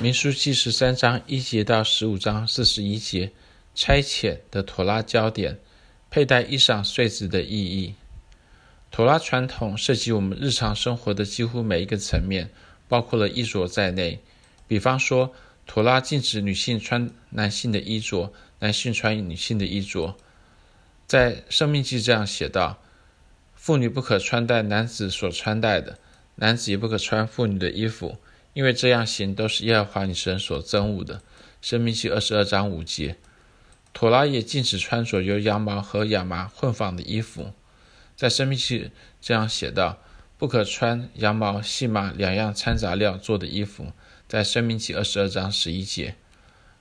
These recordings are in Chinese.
民数记十三章一节到十五章四十一节，差遣的妥拉焦点，佩戴衣裳穗子的意义。妥拉传统涉及我们日常生活的几乎每一个层面，包括了衣着在内。比方说，妥拉禁止女性穿男性的衣着，男性穿女性的衣着。在生命记这样写道：妇女不可穿戴男子所穿戴的，男子也不可穿妇女的衣服。因为这样行都是耶和华你神所憎恶的。生命记二十二章五节，妥拉也禁止穿着由羊毛和亚麻混纺的衣服。在生命记这样写道：不可穿羊毛、细麻两样掺杂料做的衣服。在生命记二十二章十一节，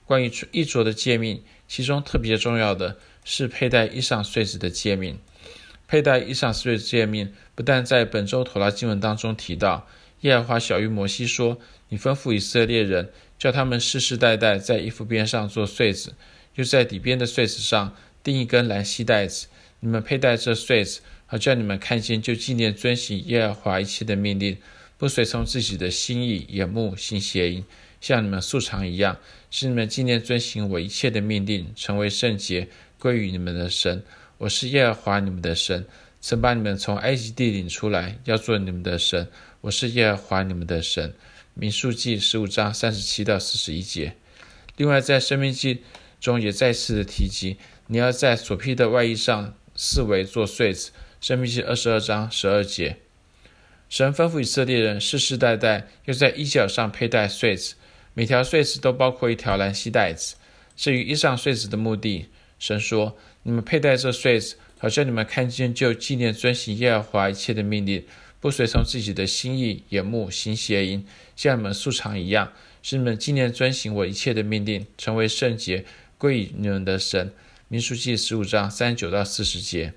关于衣着的诫命，其中特别重要的是佩戴衣裳穗子的诫命。佩戴衣裳穗子诫命不但在本周妥拉经文当中提到。耶和华小于摩西说：“你吩咐以色列人，叫他们世世代代在衣服边上做穗子，又在底边的穗子上钉一根蓝细带子。你们佩戴这穗子，好叫你们看见，就纪念遵行耶和华一切的命令，不随从自己的心意、眼目、行邪淫，像你们素常一样，使你们纪念遵行我一切的命令，成为圣洁，归于你们的神。我是耶和华你们的神，曾把你们从埃及地领出来，要做你们的神。”我是耶和华你们的神，民数记十五章三十七到四十一节。另外，在生命记中也再次的提及，你要在所披的外衣上四围做穗子。生命记二十二章十二节，神吩咐以色列人世世代代要在衣角上佩戴穗子，每条穗子都包括一条蓝细带子。至于衣上穗子的目的，神说：你们佩戴这穗子，好叫你们看见就纪念遵行耶和华一切的命令。不随从自己的心意、眼目行邪淫，像你们素常一样，使你们纪念遵行我一切的命令，成为圣洁，归于你们的神。民数记十五章三十九到四十节。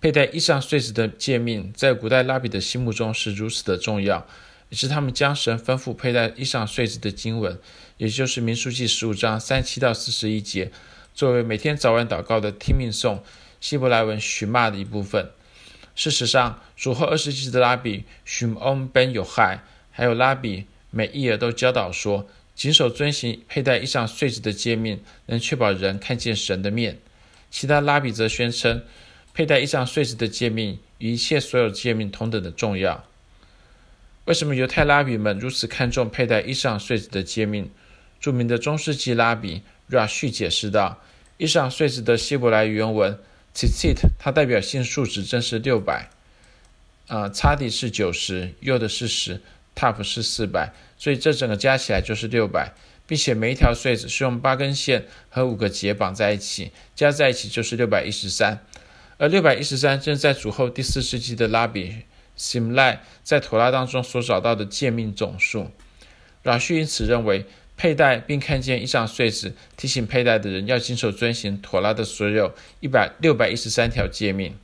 佩戴衣裳穗子的诫命，在古代拉比的心目中是如此的重要，于是他们将神吩咐佩戴衣裳穗子的经文，也就是民数记十五章三七到四十一节，作为每天早晚祷告的听命诵，希伯来文许骂的一部分。事实上，主后二世纪的拉比许姆欧本·犹亥，还有拉比美伊尔都教导说，谨守遵行佩戴衣裳穗子的诫命，能确保人看见神的面。其他拉比则宣称，佩戴衣裳穗子的诫命与一切所有诫命同等的重要。为什么犹太拉比们如此看重佩戴衣裳穗子的诫命？著名的中世纪拉比 Rashi 解释道：衣裳穗子的希伯来原文。Tzitzit，它代表性数值正是六百，啊，Tzadi 是九十，Yod 是十，Top 是四百，所以这整个加起来就是六百，并且每一条穗子是用八根线和五个结绑在一起，加在一起就是六百一十三。而六百一十三正在主后第四世纪的拉比 Simlai 在妥拉当中所找到的诫命总数。拉旭因此认为。佩戴并看见以上穗子，提醒佩戴的人要谨守遵行妥拉的所有一百六百一十三条诫命。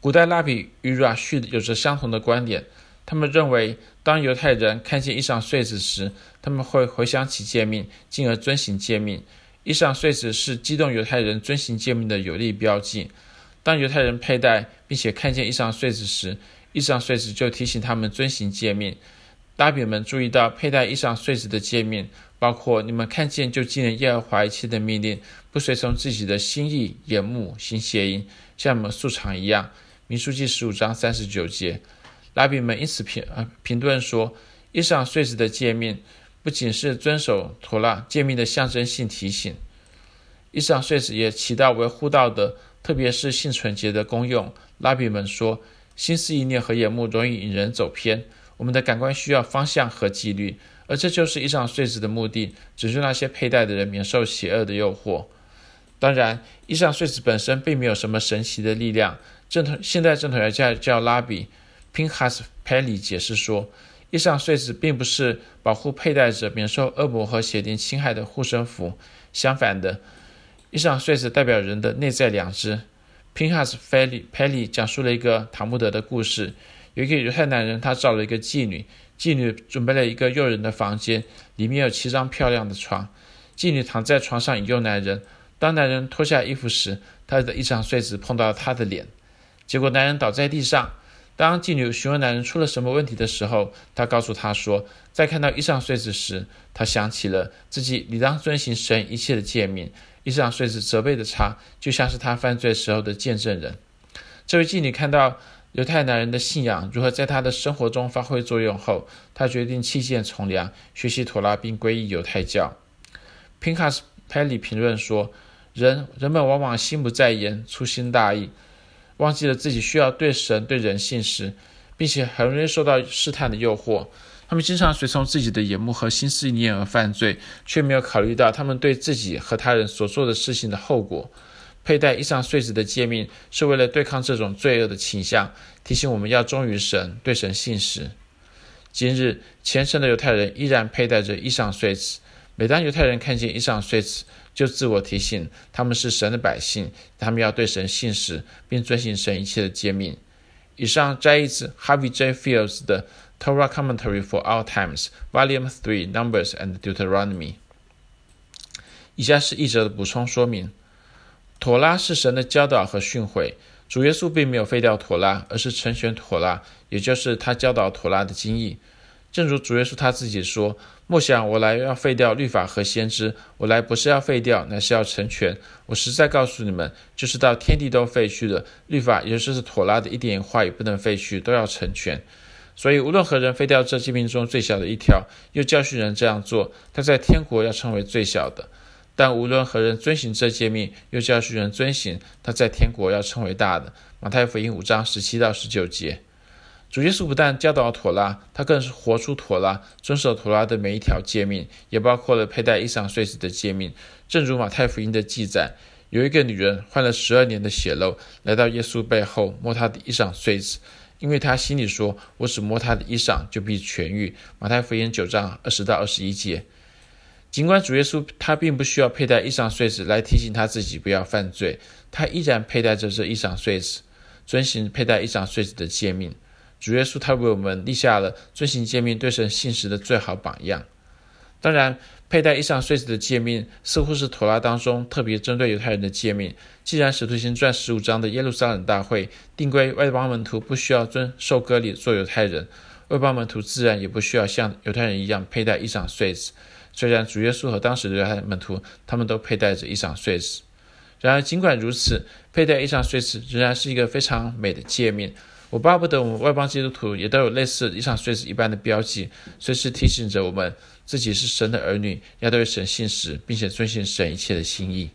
古代拉比与 r a s h 有着相同的观点，他们认为，当犹太人看见衣裳穗子时，他们会回想起诫命，进而遵行诫命。衣裳穗子是激动犹太人遵行诫命的有力标记。当犹太人佩戴并且看见衣裳穗子时，衣裳穗子就提醒他们遵行诫命。拉比们注意到，佩戴衣裳穗子的诫命，包括你们看见就纪念耶和华一切的命令，不随从自己的心意、眼目行邪淫，像我们素常一样。民数记十五章三十九节。拉比们因此评啊评论说，衣裳穗子的诫命不仅是遵守妥拉诫命的象征性提醒，衣裳穗子也起到维护道德，特别是性纯洁的功用。拉比们说，心思意念和眼目容易引人走偏。我们的感官需要方向和纪律，而这就是衣裳穗子的目的，指出那些佩戴的人免受邪恶的诱惑。当然，衣裳穗子本身并没有什么神奇的力量。正统现在正统学家叫拉比 Pinhas Pelly 解释说，衣裳穗子并不是保护佩戴者免受恶魔和邪灵侵害的护身符，相反的，衣裳穗子代表人的内在良知。Pinhas Pelly Pelly 讲述了一个塔木德的故事。有一个犹太男人，他找了一个妓女，妓女准备了一个诱人的房间，里面有七张漂亮的床。妓女躺在床上引诱男人，当男人脱下衣服时，他的衣裳穗子碰到了他的脸，结果男人倒在地上。当妓女询问男人出了什么问题的时候，他告诉他说，在看到衣裳繸子时，他想起了自己理当遵行神一切的诫命。衣裳繸子责备的他，就像是他犯罪时候的见证人。这位妓女看到犹太男人的信仰如何在他的生活中发挥作用后，他决定弃剑从良，学习妥拉并皈依犹太教。Pinchas Pelly 评论说：“人人们往往心不在焉，粗心大意。”忘记了自己需要对神、对人信实，并且很容易受到试探的诱惑。他们经常随从自己的眼目和心思意念而犯罪，却没有考虑到他们对自己和他人所做的事情的后果。佩戴衣裳繸子的诫命是为了对抗这种罪恶的倾向，提醒我们要忠于神、对神信实。今日虔诚的犹太人依然佩戴着衣裳繸子。每当犹太人看见衣裳繸子，就自我提醒，他们是神的百姓，他们要对神信实，并遵行神一切的诫命。以上摘译自 Harvey J. Fields 的《Torah Commentary for Our Times》，Volume Three, Numbers and Deuteronomy。以下是译者的补充说明：妥拉是神的教导和训诲，主耶稣并没有废掉妥拉，而是成全妥拉，也就是他教导妥拉的经义。正如主耶稣他自己说：“莫想我来要废掉律法和先知，我来不是要废掉，乃是要成全。我实在告诉你们，就是到天地都废去了，律法也就是妥拉的一点话语不能废去，都要成全。所以无论何人废掉这诫命中最小的一条，又教训人这样做，他在天国要称为最小的；但无论何人遵行这诫命，又教训人遵行，他在天国要称为大的。”马太福音五章十七到十九节。主耶稣不但教导妥拉，他更是活出妥拉，遵守妥拉的每一条诫命，也包括了佩戴衣裳繸子的诫命。正如马太福音的记载，有一个女人患了十二年的血漏，来到耶稣背后摸他的衣裳穗子，因为他心里说：“我只摸他的衣裳，就必痊愈。”马太福音九章二十到二十一节。尽管主耶稣他并不需要佩戴衣裳繸子来提醒他自己不要犯罪，他依然佩戴着这衣裳繸子，遵行佩戴衣裳繸子的诫命。主耶稣他为我们立下了遵行诫命、对神信实的最好榜样。当然，佩戴衣裳繸子的诫命似乎是妥拉当中特别针对犹太人的诫命。既然使徒行传十五章的耶路撒冷大会定规外邦门徒不需要遵受割礼做犹太人，外邦门徒自然也不需要像犹太人一样佩戴衣裳繸子。虽然主耶稣和当时的约翰门徒他们都佩戴着一裳繸子，然而尽管如此，佩戴一裳繸子仍然是一个非常美的界面。我巴不得我们外邦基督徒也都有类似一裳繸子一般的标记，随时提醒着我们自己是神的儿女，要对神信实，并且遵循神一切的心意。